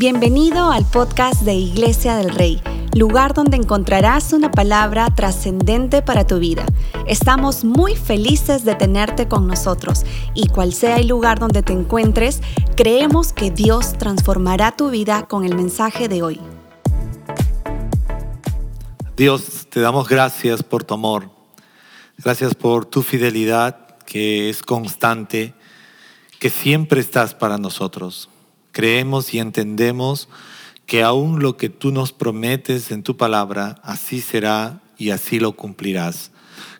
Bienvenido al podcast de Iglesia del Rey, lugar donde encontrarás una palabra trascendente para tu vida. Estamos muy felices de tenerte con nosotros y cual sea el lugar donde te encuentres, creemos que Dios transformará tu vida con el mensaje de hoy. Dios, te damos gracias por tu amor, gracias por tu fidelidad que es constante, que siempre estás para nosotros. Creemos y entendemos que aún lo que tú nos prometes en tu palabra, así será y así lo cumplirás.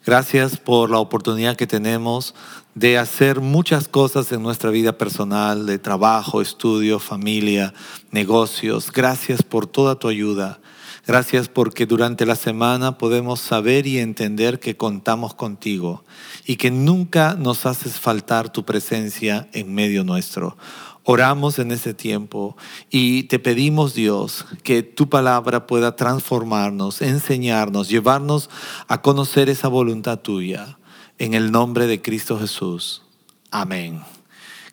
Gracias por la oportunidad que tenemos de hacer muchas cosas en nuestra vida personal, de trabajo, estudio, familia, negocios. Gracias por toda tu ayuda. Gracias porque durante la semana podemos saber y entender que contamos contigo y que nunca nos haces faltar tu presencia en medio nuestro. Oramos en ese tiempo y te pedimos, Dios, que tu palabra pueda transformarnos, enseñarnos, llevarnos a conocer esa voluntad tuya. En el nombre de Cristo Jesús. Amén.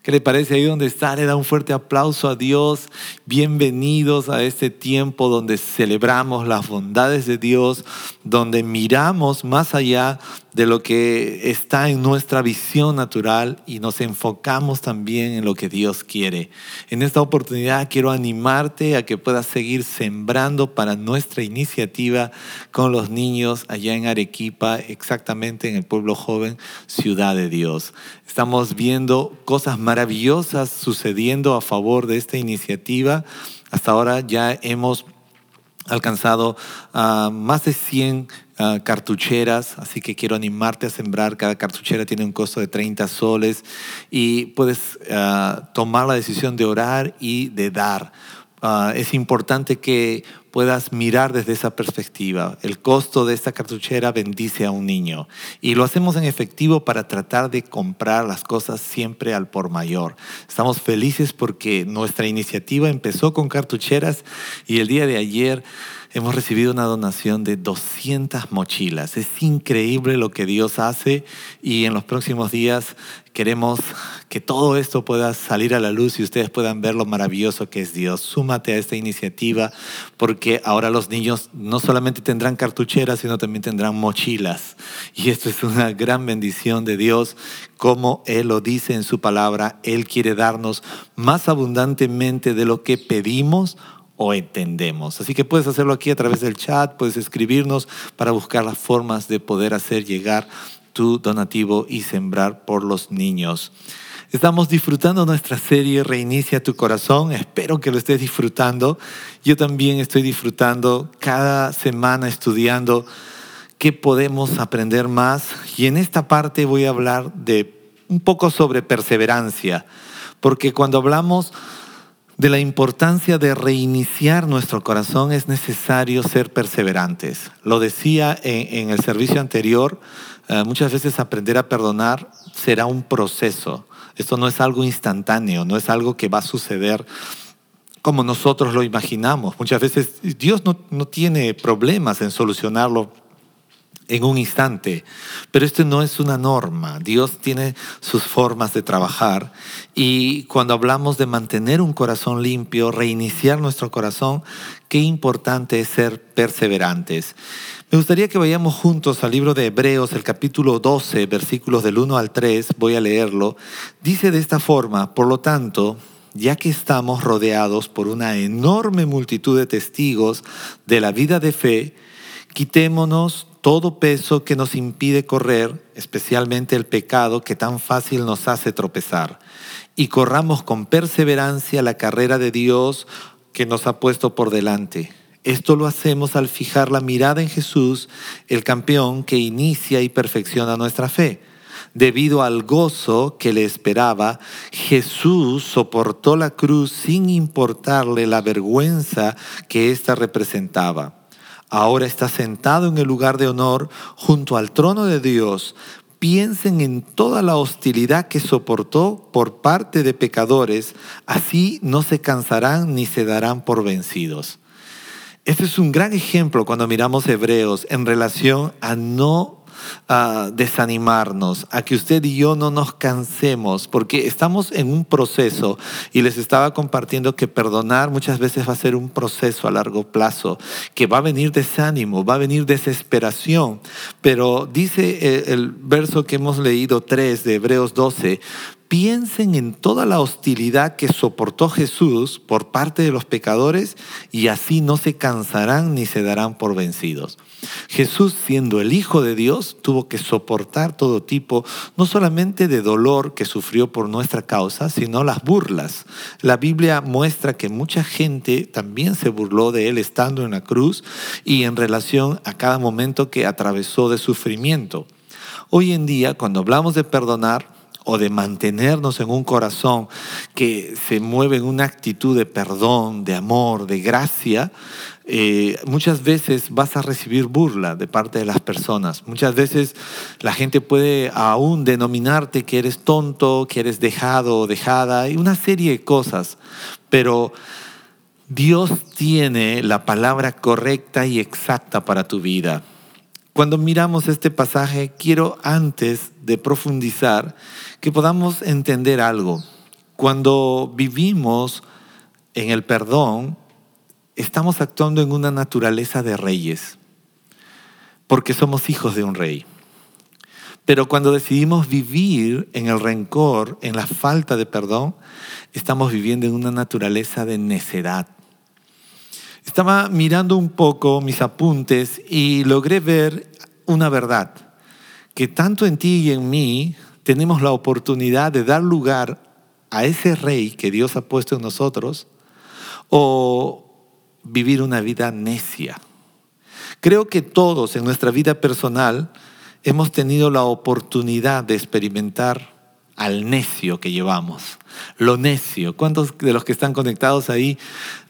¿Qué le parece ahí donde está? Le da un fuerte aplauso a Dios. Bienvenidos a este tiempo donde celebramos las bondades de Dios, donde miramos más allá de lo que está en nuestra visión natural y nos enfocamos también en lo que Dios quiere. En esta oportunidad quiero animarte a que puedas seguir sembrando para nuestra iniciativa con los niños allá en Arequipa, exactamente en el pueblo joven, Ciudad de Dios. Estamos viendo cosas maravillosas sucediendo a favor de esta iniciativa. Hasta ahora ya hemos alcanzado a más de 100 Ah, cartucheras, así que quiero animarte a sembrar. Cada cartuchera tiene un costo de 30 soles y puedes ah, tomar la decisión de orar y de dar. Ah, es importante que puedas mirar desde esa perspectiva. El costo de esta cartuchera bendice a un niño y lo hacemos en efectivo para tratar de comprar las cosas siempre al por mayor. Estamos felices porque nuestra iniciativa empezó con cartucheras y el día de ayer hemos recibido una donación de 200 mochilas. Es increíble lo que Dios hace y en los próximos días queremos que todo esto pueda salir a la luz y ustedes puedan ver lo maravilloso que es Dios. Súmate a esta iniciativa porque ahora los niños no solamente tendrán cartucheras, sino también tendrán mochilas. Y esto es una gran bendición de Dios, como Él lo dice en su palabra. Él quiere darnos más abundantemente de lo que pedimos o entendemos. Así que puedes hacerlo aquí a través del chat, puedes escribirnos para buscar las formas de poder hacer llegar tu donativo y sembrar por los niños. Estamos disfrutando nuestra serie Reinicia tu corazón. Espero que lo estés disfrutando. Yo también estoy disfrutando cada semana estudiando qué podemos aprender más. Y en esta parte voy a hablar de un poco sobre perseverancia. Porque cuando hablamos de la importancia de reiniciar nuestro corazón es necesario ser perseverantes. Lo decía en, el servicio anterior, eh, muchas veces aprender a perdonar será un proceso. Esto no es algo instantáneo, no es algo que va a suceder como nosotros lo imaginamos. Muchas veces Dios no, no tiene problemas en solucionarlo en un instante. Pero esto no es una norma. Dios tiene sus formas de trabajar y cuando hablamos de mantener un corazón limpio, reiniciar nuestro corazón, qué importante es ser perseverantes. Me gustaría que vayamos juntos al libro de Hebreos, el capítulo 12, versículos del 1 al 3, voy a leerlo. Dice de esta forma, por lo tanto, ya que estamos rodeados por una enorme multitud de testigos de la vida de fe, quitémonos todo peso que nos impide correr, especialmente el pecado que tan fácil nos hace tropezar, y corramos con perseverancia la carrera de Dios que nos ha puesto por delante. Esto lo hacemos al fijar la mirada en Jesús, el campeón que inicia y perfecciona nuestra fe. Debido al gozo que le esperaba, Jesús soportó la cruz sin importarle la vergüenza que ésta representaba ahora está sentado en el lugar de honor junto al trono de Dios. Piensen en toda la hostilidad que soportó por parte de pecadores, así no se cansarán ni se darán por vencidos. Este es un gran ejemplo cuando miramos Hebreos en relación a no a desanimarnos, a que usted y yo no nos cansemos, porque estamos en un proceso y les estaba compartiendo que perdonar muchas veces va a ser un proceso a largo plazo, que va a venir desánimo, va a venir desesperación, pero dice el, verso que hemos leído 3 de Hebreos 12, piensen en toda la hostilidad que soportó Jesús por parte de los pecadores y así no se cansarán ni se darán por vencidos. Jesús, siendo el Hijo de Dios, tuvo que soportar todo tipo, no solamente de dolor que sufrió por nuestra causa, sino las burlas. La Biblia muestra que mucha gente también se burló de él estando en la cruz y en relación a cada momento que atravesó de sufrimiento. Hoy en día, cuando hablamos de perdonar, o de mantenernos en un corazón que se mueve en una actitud de perdón, de amor, de gracia, eh, muchas veces vas a recibir burla de parte de las personas. Muchas veces la gente puede aún denominarte que eres tonto, que eres dejado o dejada, y una serie de cosas. Pero Dios tiene la palabra correcta y exacta para tu vida. Cuando miramos este pasaje, quiero antes de profundizar que podamos entender algo. Cuando vivimos en el perdón, estamos actuando en una naturaleza de reyes, porque somos hijos de un rey. Pero cuando decidimos vivir en el rencor, en la falta de perdón, estamos viviendo en una naturaleza de necedad. Estaba mirando un poco mis apuntes y logré ver una verdad, que tanto en ti y en mí tenemos la oportunidad de dar lugar a ese rey que Dios ha puesto en nosotros o vivir una vida necia. Creo que todos en nuestra vida personal hemos tenido la oportunidad de experimentar al necio que llevamos. Lo necio. ¿Cuántos de los que están conectados ahí?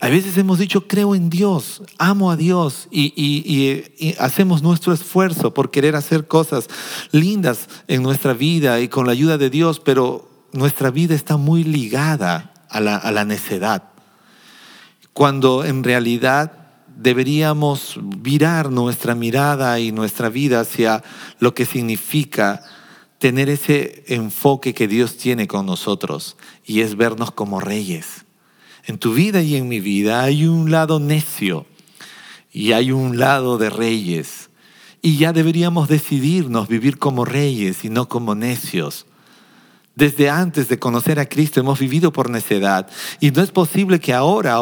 A veces hemos dicho, creo en Dios, amo a Dios y, hacemos nuestro esfuerzo por querer hacer cosas lindas en nuestra vida y con la ayuda de Dios, pero nuestra vida está muy ligada a la necedad. Cuando en realidad deberíamos virar nuestra mirada y nuestra vida hacia lo que significa tener ese enfoque que Dios tiene con nosotros y es vernos como reyes. En tu vida y en mi vida hay un lado necio y hay un lado de reyes. Y ya deberíamos decidirnos vivir como reyes y no como necios. Desde antes de conocer a Cristo hemos vivido por necedad y no es posible que ahora,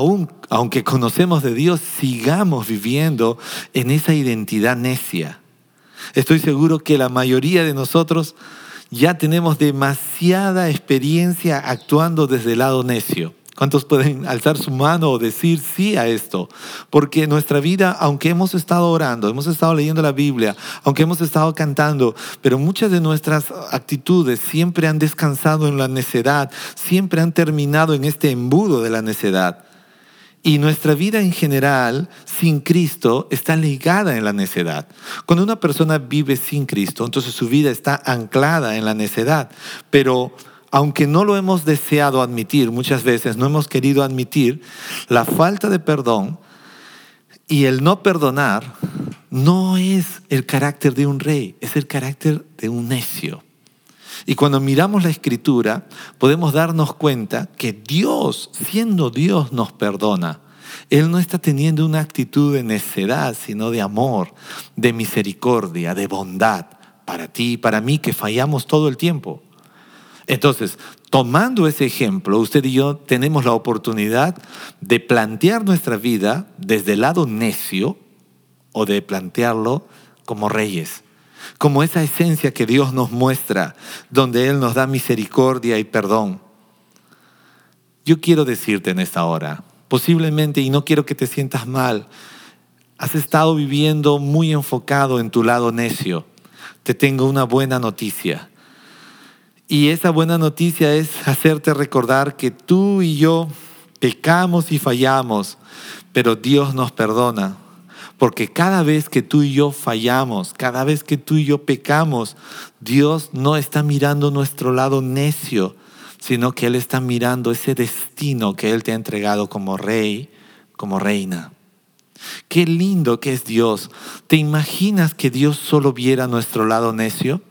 aunque conocemos de Dios, sigamos viviendo en esa identidad necia. Estoy seguro que la mayoría de nosotros ya tenemos demasiada experiencia actuando desde el lado necio. ¿Cuántos pueden alzar su mano o decir sí a esto? Porque nuestra vida, aunque hemos estado orando, hemos estado leyendo la Biblia, aunque hemos estado cantando, pero muchas de nuestras actitudes siempre han descansado en la necedad, siempre han terminado en este embudo de la necedad. Y nuestra vida en general, sin Cristo, está ligada en la necedad. Cuando una persona vive sin Cristo, entonces su vida está anclada en la necedad. Pero aunque no lo hemos deseado admitir, muchas veces no hemos querido admitir, la falta de perdón y el no perdonar no es el carácter de un rey, es el carácter de un necio. Y cuando miramos la escritura, podemos darnos cuenta que Dios, siendo Dios, nos perdona. Él no está teniendo una actitud de necedad, sino de amor, de misericordia, de bondad para ti y para mí que fallamos todo el tiempo. Entonces, tomando ese ejemplo, usted y yo tenemos la oportunidad de plantear nuestra vida desde el lado necio o de plantearlo como reyes como esa esencia que Dios nos muestra, donde Él nos da misericordia y perdón. Yo quiero decirte en esta hora, posiblemente, y no quiero que te sientas mal, has estado viviendo muy enfocado en tu lado necio. Te tengo una buena noticia. Y esa buena noticia es hacerte recordar que tú y yo pecamos y fallamos, pero Dios nos perdona porque cada vez que tú y yo fallamos, cada vez que tú y yo pecamos, Dios no está mirando nuestro lado necio, sino que Él está mirando ese destino que Él te ha entregado como rey, como reina. Qué lindo que es Dios. ¿Te imaginas que Dios solo viera nuestro lado necio?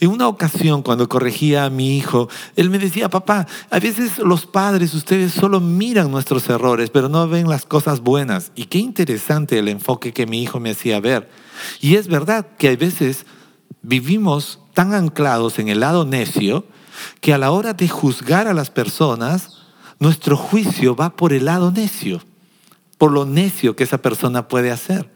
En una ocasión, cuando corregía a mi hijo, él me decía, papá, a veces los padres, ustedes solo miran nuestros errores, pero no ven las cosas buenas. Y qué interesante el enfoque que mi hijo me hacía ver. Y es verdad que a veces vivimos tan anclados en el lado necio que a la hora de juzgar a las personas, nuestro juicio va por el lado necio, por lo necio que esa persona puede hacer.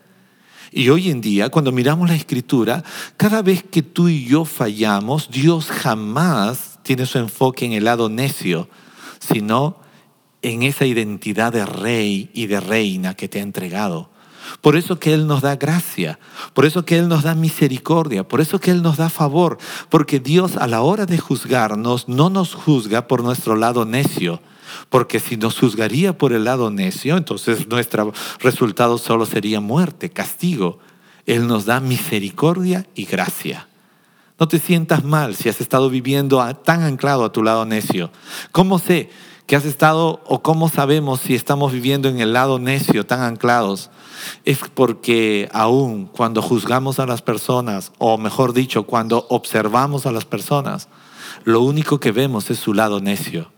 Y hoy en día, cuando miramos la escritura, cada vez que tú y yo fallamos, Dios jamás tiene su enfoque en el lado necio, sino en esa identidad de rey y de reina que te ha entregado. Por eso que Él nos da gracia, por eso que Él nos da misericordia, por eso que Él nos da favor, porque Dios a la hora de juzgarnos no nos juzga por nuestro lado necio, porque si nos juzgaría por el lado necio, entonces nuestro resultado solo sería muerte, castigo. Él nos da misericordia y gracia. No te sientas mal si has estado viviendo tan anclado a tu lado necio. ¿Cómo sé que has estado o cómo sabemos si estamos viviendo en el lado necio tan anclados? Es porque aún cuando juzgamos a las personas, o mejor dicho, cuando observamos a las personas, lo único que vemos es su lado necio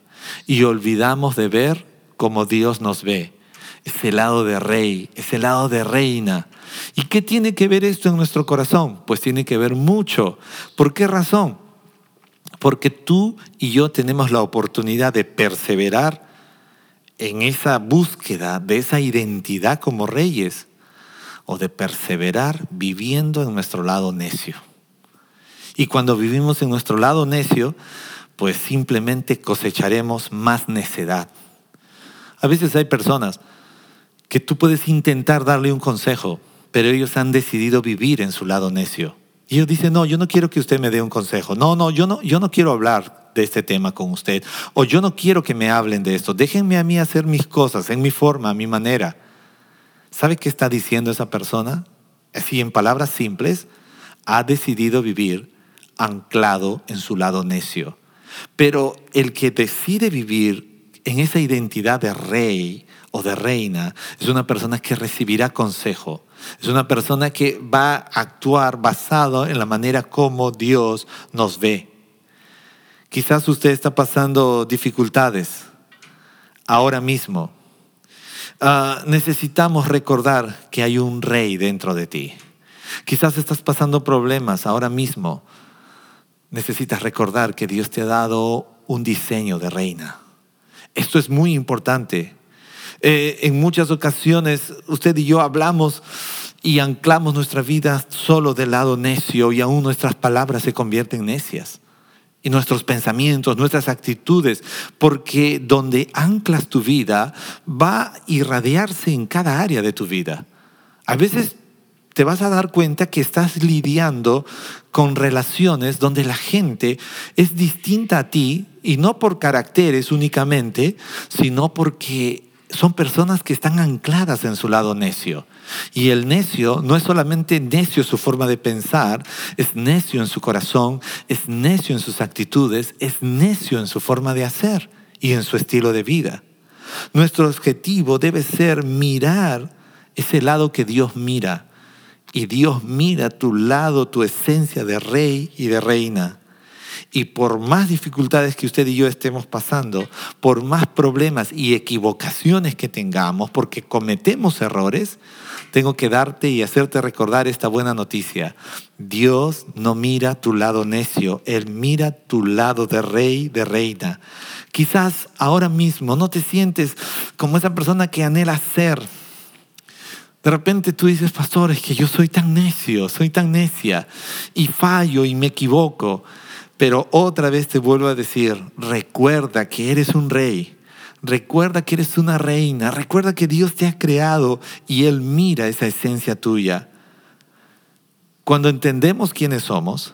y olvidamos de ver como Dios nos ve. Ese lado de rey, ese lado de reina. ¿Y qué tiene que ver esto en nuestro corazón? Pues tiene que ver mucho. ¿Por qué razón? Porque tú y yo tenemos la oportunidad de perseverar en esa búsqueda de esa identidad como reyes o de perseverar viviendo en nuestro lado necio. Y cuando vivimos en nuestro lado necio, pues simplemente cosecharemos más necedad. A veces hay personas que tú puedes intentar darle un consejo, pero ellos han decidido vivir en su lado necio. Y ellos dicen, no, yo no quiero que usted me dé un consejo. No, no, yo no, yo no quiero hablar de este tema con usted. O yo no quiero que me hablen de esto. Déjenme a mí hacer mis cosas, en mi forma, a mi manera. ¿Sabe qué está diciendo esa persona? Así, en palabras simples, ha decidido vivir anclado en su lado necio. Pero el que decide vivir en esa identidad de rey o de reina es una persona que recibirá consejo. Es una persona que va a actuar basado en la manera como Dios nos ve. Quizás usted está pasando dificultades ahora mismo. Ah, necesitamos recordar que hay un rey dentro de ti. Quizás estás pasando problemas ahora mismo necesitas recordar que Dios te ha dado un diseño de reina. Esto es muy importante. Eh, en muchas ocasiones usted y yo hablamos y anclamos nuestra vida solo del lado necio y aún nuestras palabras se convierten necias. Y nuestros pensamientos, nuestras actitudes, porque donde anclas tu vida va a irradiarse en cada área de tu vida. A veces te vas a dar cuenta que estás lidiando con relaciones donde la gente es distinta a ti y no por caracteres únicamente, sino porque son personas que están ancladas en su lado necio. Y el necio no es solamente necio su forma de pensar, es necio en su corazón, es necio en sus actitudes, es necio en su forma de hacer y en su estilo de vida. Nuestro objetivo debe ser mirar ese lado que Dios mira y Dios mira tu lado, tu esencia de rey y de reina. Y por más dificultades que usted y yo estemos pasando, por más problemas y equivocaciones que tengamos, porque cometemos errores, tengo que darte y hacerte recordar esta buena noticia. Dios no mira tu lado necio, Él mira tu lado de rey, de reina. Quizás ahora mismo no te sientes como esa persona que anhela ser, de repente tú dices, pastor, es que yo soy tan necio, soy tan necia y fallo y me equivoco. Pero otra vez te vuelvo a decir, recuerda que eres un rey, recuerda que eres una reina, recuerda que Dios te ha creado y Él mira esa esencia tuya. Cuando entendemos quiénes somos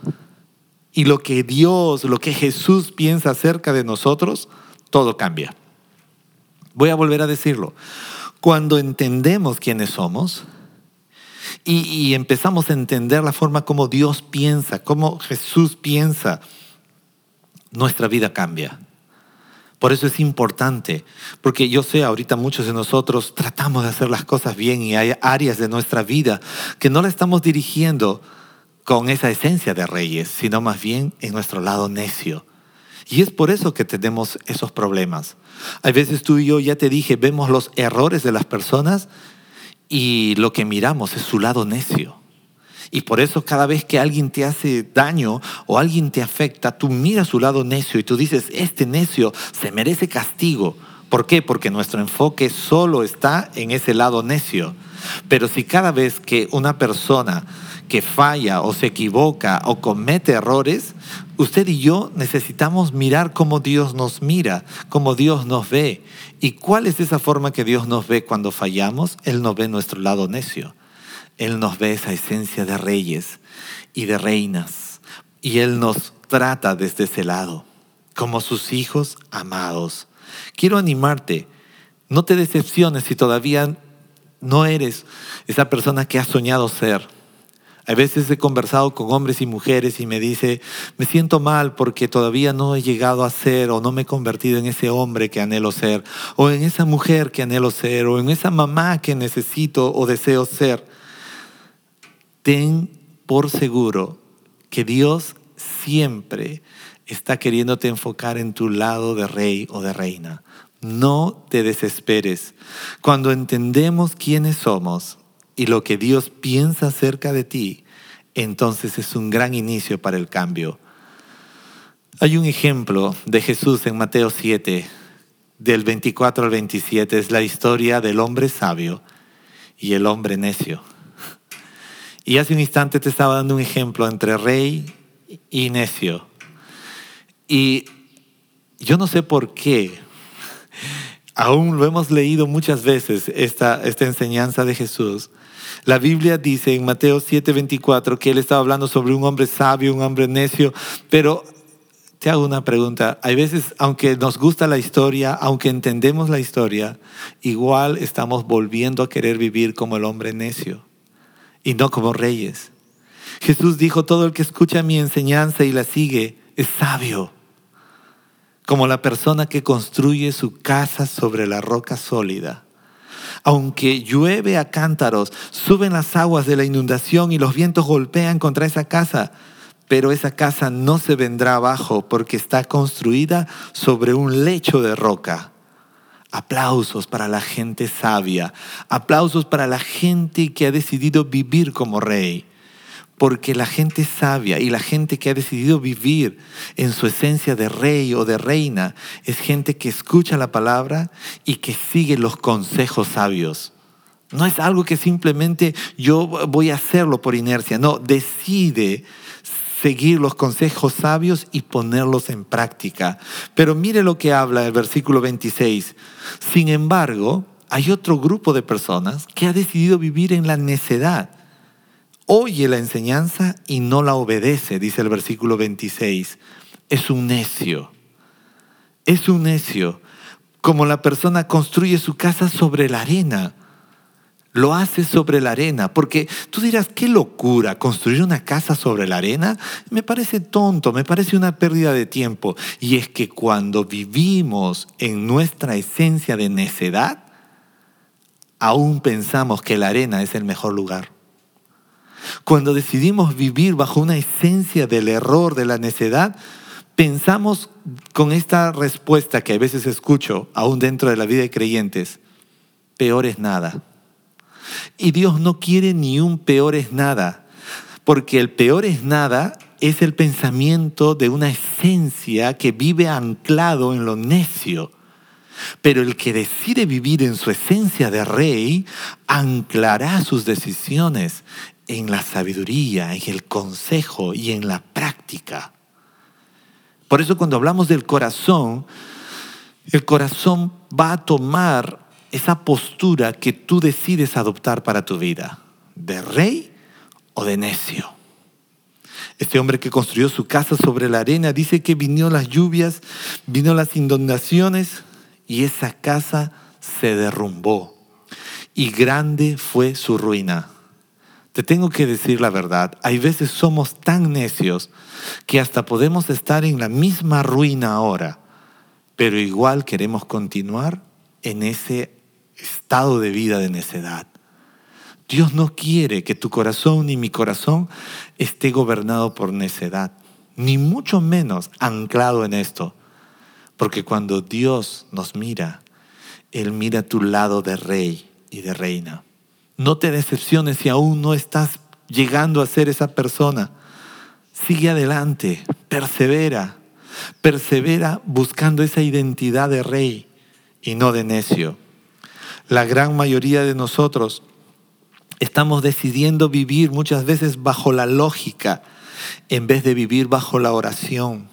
y lo que Dios, lo que Jesús piensa acerca de nosotros, todo cambia. Voy a volver a decirlo. Cuando entendemos quiénes somos y, empezamos a entender la forma como Dios piensa, como Jesús piensa, nuestra vida cambia. Por eso es importante, porque yo sé, ahorita muchos de nosotros tratamos de hacer las cosas bien y hay áreas de nuestra vida que no la estamos dirigiendo con esa esencia de reyes, sino más bien en nuestro lado necio. Y es por eso que tenemos esos problemas. Hay veces tú y yo, ya te dije, vemos los errores de las personas y lo que miramos es su lado necio. Y por eso cada vez que alguien te hace daño o alguien te afecta, tú miras su lado necio y tú dices, este necio se merece castigo. ¿Por qué? Porque nuestro enfoque solo está en ese lado necio. Pero si cada vez que una persona que falla o se equivoca o comete errores, usted y yo necesitamos mirar cómo Dios nos mira, cómo Dios nos ve. ¿Y cuál es esa forma que Dios nos ve cuando fallamos? Él nos ve nuestro lado necio. Él nos ve esa esencia de reyes y de reinas. Y Él nos trata desde ese lado, como sus hijos amados. Quiero animarte, no te decepciones si todavía no eres esa persona que has soñado ser. A veces he conversado con hombres y mujeres y me dice, me siento mal porque todavía no he llegado a ser o no me he convertido en ese hombre que anhelo ser, o en esa mujer que anhelo ser, o en esa mamá que necesito o deseo ser ten por seguro que Dios siempre está queriéndote enfocar en tu lado de rey o de reina. No te desesperes. Cuando entendemos quiénes somos y lo que Dios piensa acerca de ti, entonces es un gran inicio para el cambio. Hay un ejemplo de Jesús en Mateo 7, del 24 al 27, es la historia del hombre sabio y el hombre necio. Y hace un instante te estaba dando un ejemplo entre rey y necio. Y yo no sé por qué, aún lo hemos leído muchas veces, esta, esta enseñanza de Jesús. La Biblia dice en Mateo 7:24 que él estaba hablando sobre un hombre sabio, un hombre necio, pero te hago una pregunta. Hay veces, aunque nos gusta la historia, aunque entendemos la historia, igual estamos volviendo a querer vivir como el hombre necio y no como reyes. Jesús dijo, todo el que escucha mi enseñanza y la sigue es sabio, como la persona que construye su casa sobre la roca sólida. Aunque llueve a cántaros, suben las aguas de la inundación y los vientos golpean contra esa casa, pero esa casa no se vendrá abajo porque está construida sobre un lecho de roca. Aplausos para la gente sabia, aplausos para la gente que ha decidido vivir como rey. Porque la gente sabia y la gente que ha decidido vivir en su esencia de rey o de reina es gente que escucha la palabra y que sigue los consejos sabios. No es algo que simplemente yo voy a hacerlo por inercia, no, decide seguir los consejos sabios y ponerlos en práctica. Pero mire lo que habla el versículo 26. Sin embargo, hay otro grupo de personas que ha decidido vivir en la necedad. Oye la enseñanza y no la obedece, dice el versículo 26. Es un necio. Es un necio. Como la persona construye su casa sobre la arena lo hace sobre la arena, porque tú dirás, qué locura, construir una casa sobre la arena, me parece tonto, me parece una pérdida de tiempo. Y es que cuando vivimos en nuestra esencia de necedad, aún pensamos que la arena es el mejor lugar. Cuando decidimos vivir bajo una esencia del error, de la necedad, pensamos con esta respuesta que a veces escucho, aún dentro de la vida de creyentes, peor es nada. Y Dios no quiere ni un peor es nada, porque el peor es nada es el pensamiento de una esencia que vive anclado en lo necio. Pero el que decide vivir en su esencia de rey anclará sus decisiones en la sabiduría, en el consejo y en la práctica. Por eso cuando hablamos del corazón, el corazón va a tomar esa postura que tú decides adoptar para tu vida, de rey o de necio. Este hombre que construyó su casa sobre la arena dice que vino las lluvias, vino las inundaciones y esa casa se derrumbó y grande fue su ruina. Te tengo que decir la verdad, hay veces somos tan necios que hasta podemos estar en la misma ruina ahora pero igual queremos continuar en ese estado de vida de necedad. Dios no quiere que tu corazón ni mi corazón esté gobernado por necedad, ni mucho menos anclado en esto. Porque cuando Dios nos mira, Él mira tu lado de rey y de reina. No te decepciones si aún no estás llegando a ser esa persona. Sigue adelante, persevera, persevera buscando esa identidad de rey y no de necio. La gran mayoría de nosotros estamos decidiendo vivir muchas veces bajo la lógica en vez de vivir bajo la oración.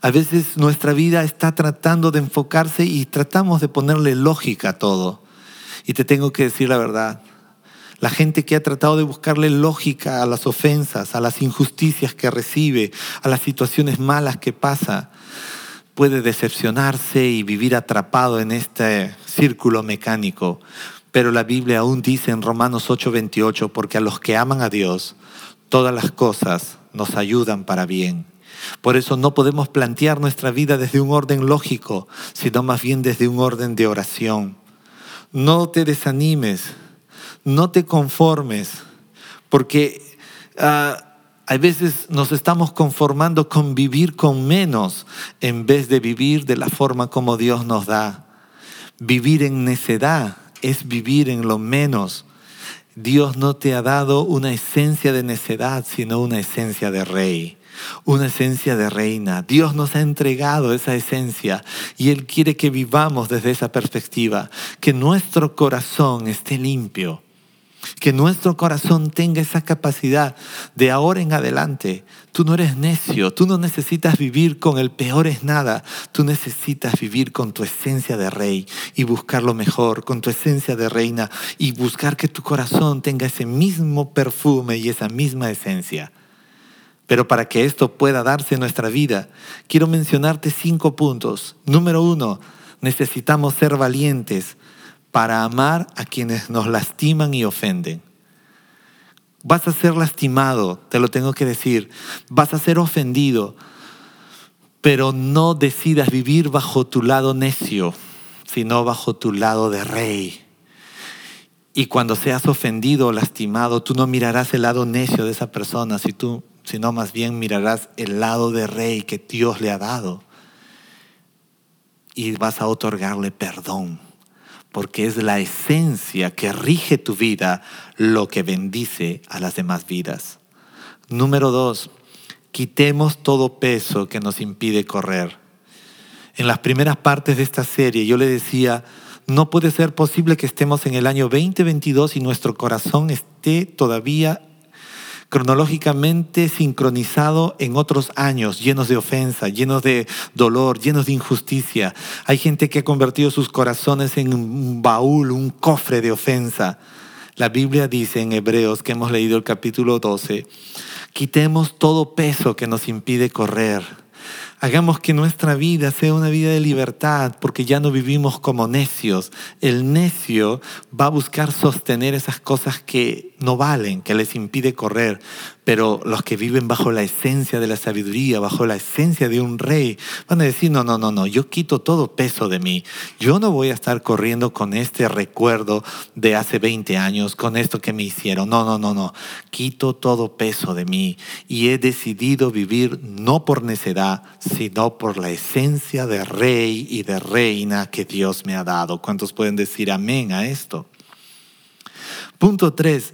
A veces nuestra vida está tratando de enfocarse y tratamos de ponerle lógica a todo. Y te tengo que decir la verdad. La gente que ha tratado de buscarle lógica a las ofensas, a las injusticias que recibe, a las situaciones malas que pasa, puede decepcionarse y vivir atrapado en este círculo mecánico. Pero la Biblia aún dice en Romanos 8:28, porque a los que aman a Dios, todas las cosas nos ayudan para bien. Por eso no podemos plantear nuestra vida desde un orden lógico, sino más bien desde un orden de oración. No te desanimes, no te conformes, porque a veces nos estamos conformando con vivir con menos en vez de vivir de la forma como Dios nos da. Vivir en necedad es vivir en lo menos. Dios no te ha dado una esencia de necedad, sino una esencia de rey una esencia de reina. Dios nos ha entregado esa esencia y Él quiere que vivamos desde esa perspectiva, que nuestro corazón esté limpio, que nuestro corazón tenga esa capacidad de ahora en adelante. Tú no eres necio, tú no necesitas vivir con el peor es nada, tú necesitas vivir con tu esencia de rey y buscar lo mejor, con tu esencia de reina y buscar que tu corazón tenga ese mismo perfume y esa misma esencia. Pero para que esto pueda darse en nuestra vida, quiero mencionarte cinco puntos. Número uno, necesitamos ser valientes para amar a quienes nos lastiman y ofenden. Vas a ser lastimado, te lo tengo que decir. Vas a ser ofendido, pero no decidas vivir bajo tu lado necio, sino bajo tu lado de rey. Y cuando seas ofendido o lastimado, tú no mirarás el lado necio de esa persona, si sino más bien mirarás el lado de rey que Dios le ha dado y vas a otorgarle perdón, porque es la esencia que rige tu vida lo que bendice a las demás vidas. Número dos, quitemos todo peso que nos impide correr. En las primeras partes de esta serie yo le decía, no puede ser posible que estemos en el año 2022 y nuestro corazón esté todavía cronológicamente sincronizado en otros años, llenos de ofensa, llenos de dolor, llenos de injusticia. Hay gente que ha convertido sus corazones en un baúl, un cofre de ofensa. La Biblia dice en Hebreos, que hemos leído el capítulo 12, quitemos todo peso que nos impide correr Hagamos que nuestra vida sea una vida de libertad, porque ya no vivimos como necios. El necio va a buscar sostener esas cosas que no valen, que les impide correr. Pero los que viven bajo la esencia de la sabiduría, bajo la esencia de un rey, van a decir, no, no, no, no, yo quito todo peso de mí. Yo no voy a estar corriendo con este recuerdo de hace 20 años, con esto que me hicieron. No, no, no, no. Quito todo peso de mí y he decidido vivir no por necedad, sino por la esencia de rey y de reina que Dios me ha dado. ¿Cuántos pueden decir amén a esto? Punto 3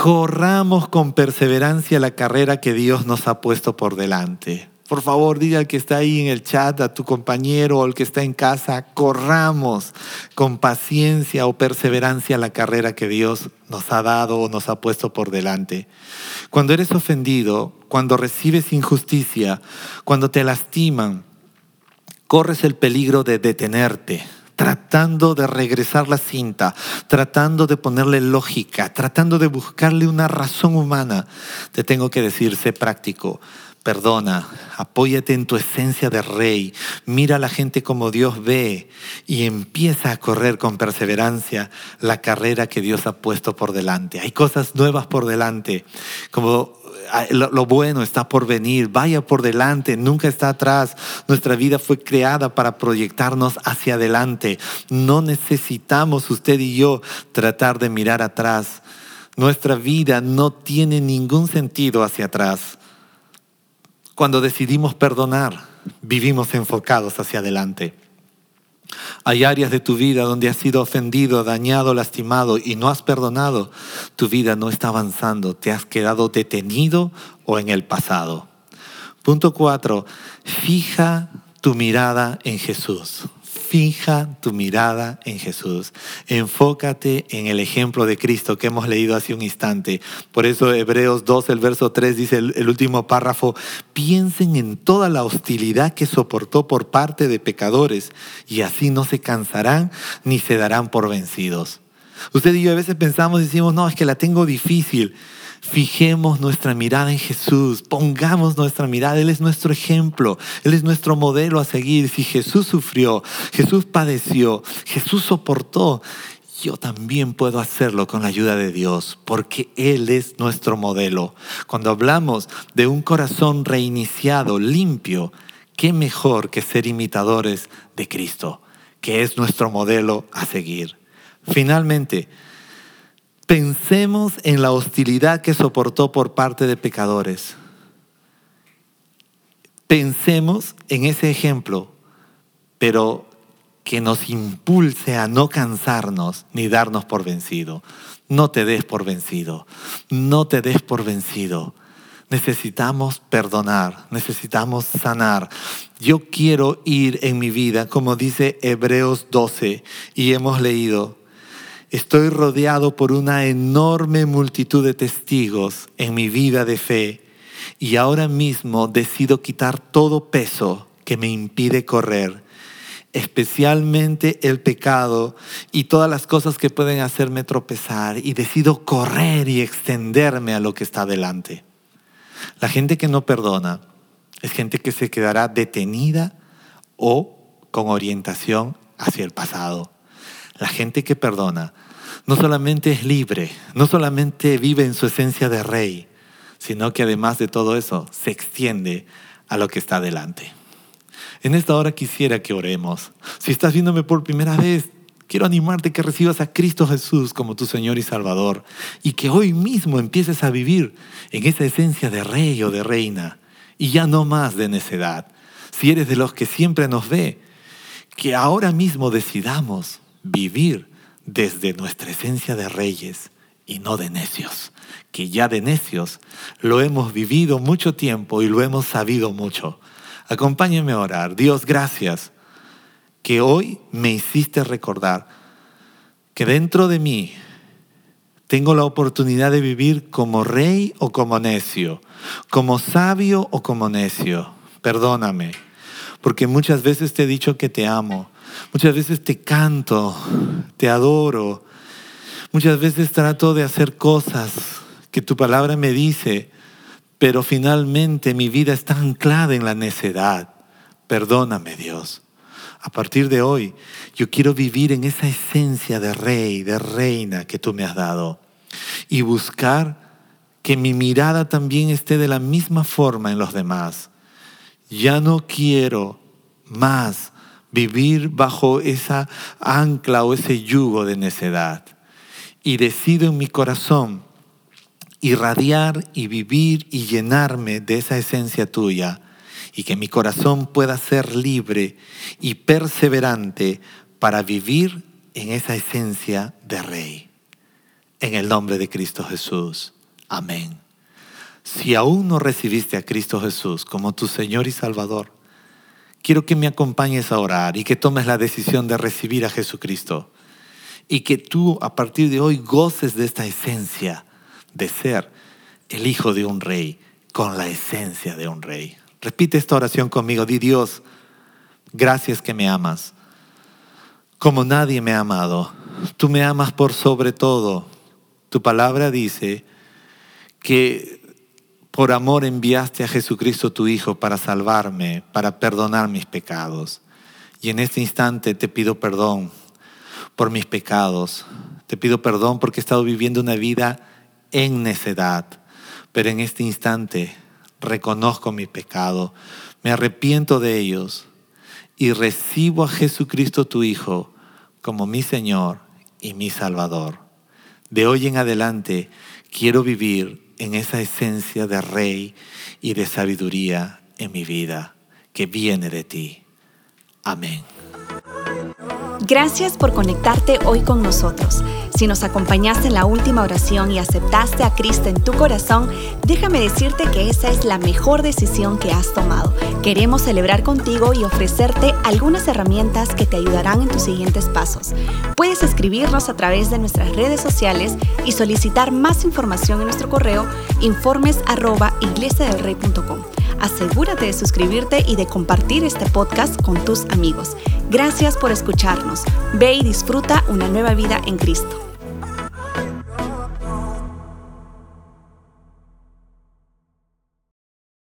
corramos con perseverancia la carrera que Dios nos ha puesto por delante. Por favor, diga al que está ahí en el chat, a tu compañero o al que está en casa, corramos con paciencia o perseverancia la carrera que Dios nos ha dado o nos ha puesto por delante. Cuando eres ofendido, cuando recibes injusticia, cuando te lastiman, corres el peligro de detenerte tratando de regresar la cinta, tratando de ponerle lógica, tratando de buscarle una razón humana, te tengo que decir, sé práctico. Perdona, apóyate en tu esencia de rey, mira a la gente como Dios ve y empieza a correr con perseverancia la carrera que Dios ha puesto por delante. Hay cosas nuevas por delante, como lo, bueno está por venir, vaya por delante, nunca está atrás. Nuestra vida fue creada para proyectarnos hacia adelante. No necesitamos usted y yo tratar de mirar atrás. Nuestra vida no tiene ningún sentido hacia atrás. Cuando decidimos perdonar, vivimos enfocados hacia adelante. Hay áreas de tu vida donde has sido ofendido, dañado, lastimado y no has perdonado. Tu vida no está avanzando, te has quedado detenido o en el pasado. Punto cuatro, fija tu mirada en Jesús. Fija tu mirada en Jesús. Enfócate en el ejemplo de Cristo que hemos leído hace un instante. Por eso Hebreos 2, el verso 3 dice el, el, último párrafo, piensen en toda la hostilidad que soportó por parte de pecadores y así no se cansarán ni se darán por vencidos. Usted y yo a veces pensamos y decimos, no, es que la tengo difícil. Fijemos nuestra mirada en Jesús, pongamos nuestra mirada, Él es nuestro ejemplo, Él es nuestro modelo a seguir. Si Jesús sufrió, Jesús padeció, Jesús soportó, yo también puedo hacerlo con la ayuda de Dios, porque Él es nuestro modelo. Cuando hablamos de un corazón reiniciado, limpio, ¿qué mejor que ser imitadores de Cristo, que es nuestro modelo a seguir? Finalmente, Pensemos en la hostilidad que soportó por parte de pecadores. Pensemos en ese ejemplo, pero que nos impulse a no cansarnos ni darnos por vencido. No te des por vencido, no te des por vencido. Necesitamos perdonar, necesitamos sanar. Yo quiero ir en mi vida, como dice Hebreos 12, y hemos leído, Estoy rodeado por una enorme multitud de testigos en mi vida de fe y ahora mismo decido quitar todo peso que me impide correr, especialmente el pecado y todas las cosas que pueden hacerme tropezar y decido correr y extenderme a lo que está delante. La gente que no perdona es gente que se quedará detenida o con orientación hacia el pasado. La gente que perdona no solamente es libre, no solamente vive en su esencia de rey, sino que además de todo eso se extiende a lo que está delante. En esta hora quisiera que oremos. Si estás viéndome por primera vez, quiero animarte que recibas a Cristo Jesús como tu Señor y Salvador y que hoy mismo empieces a vivir en esa esencia de rey o de reina y ya no más de necedad. Si eres de los que siempre nos ve, que ahora mismo decidamos vivir desde nuestra esencia de reyes y no de necios, que ya de necios lo hemos vivido mucho tiempo y lo hemos sabido mucho. Acompáñenme a orar. Dios, gracias que hoy me hiciste recordar que dentro de mí tengo la oportunidad de vivir como rey o como necio, como sabio o como necio. Perdóname, porque muchas veces te he dicho que te amo, Muchas veces te canto, te adoro. Muchas veces trato de hacer cosas que tu palabra me dice, pero finalmente mi vida está anclada en la necedad. Perdóname Dios. A partir de hoy, yo quiero vivir en esa esencia de rey, de reina que tú me has dado y buscar que mi mirada también esté de la misma forma en los demás. Ya no quiero más vivir bajo esa ancla o ese yugo de necedad. Y decido en mi corazón irradiar y vivir y llenarme de esa esencia tuya y que mi corazón pueda ser libre y perseverante para vivir en esa esencia de rey. En el nombre de Cristo Jesús. Amén. Si aún no recibiste a Cristo Jesús como tu Señor y Salvador, quiero que me acompañes a orar y que tomes la decisión de recibir a Jesucristo. Y que tú a partir de hoy goces de esta esencia de ser el hijo de un rey con la esencia de un rey. Repite esta oración conmigo. Di Dios, gracias que me amas. Como nadie me ha amado. Tú me amas por sobre todo. Tu palabra dice que por amor enviaste a Jesucristo tu Hijo para salvarme, para perdonar mis pecados. Y en este instante te pido perdón por mis pecados. Te pido perdón porque he estado viviendo una vida en necedad, pero en este instante reconozco mi pecado, me arrepiento de ellos y recibo a Jesucristo tu Hijo como mi Señor y mi Salvador. De hoy en adelante quiero vivir en esa esencia de rey y de sabiduría en mi vida que viene de ti. Amén. Gracias por conectarte hoy con nosotros. Si nos acompañaste en la última oración y aceptaste a Cristo en tu corazón, déjame decirte que esa es la mejor decisión que has tomado. Queremos celebrar contigo y ofrecerte algunas herramientas que te ayudarán en tus siguientes pasos. Puedes escribirnos a través de nuestras redes sociales y solicitar más información en nuestro correo informes Asegúrate de suscribirte y de compartir este podcast con tus amigos. Gracias por escucharnos. Ve y disfruta una nueva vida en Cristo.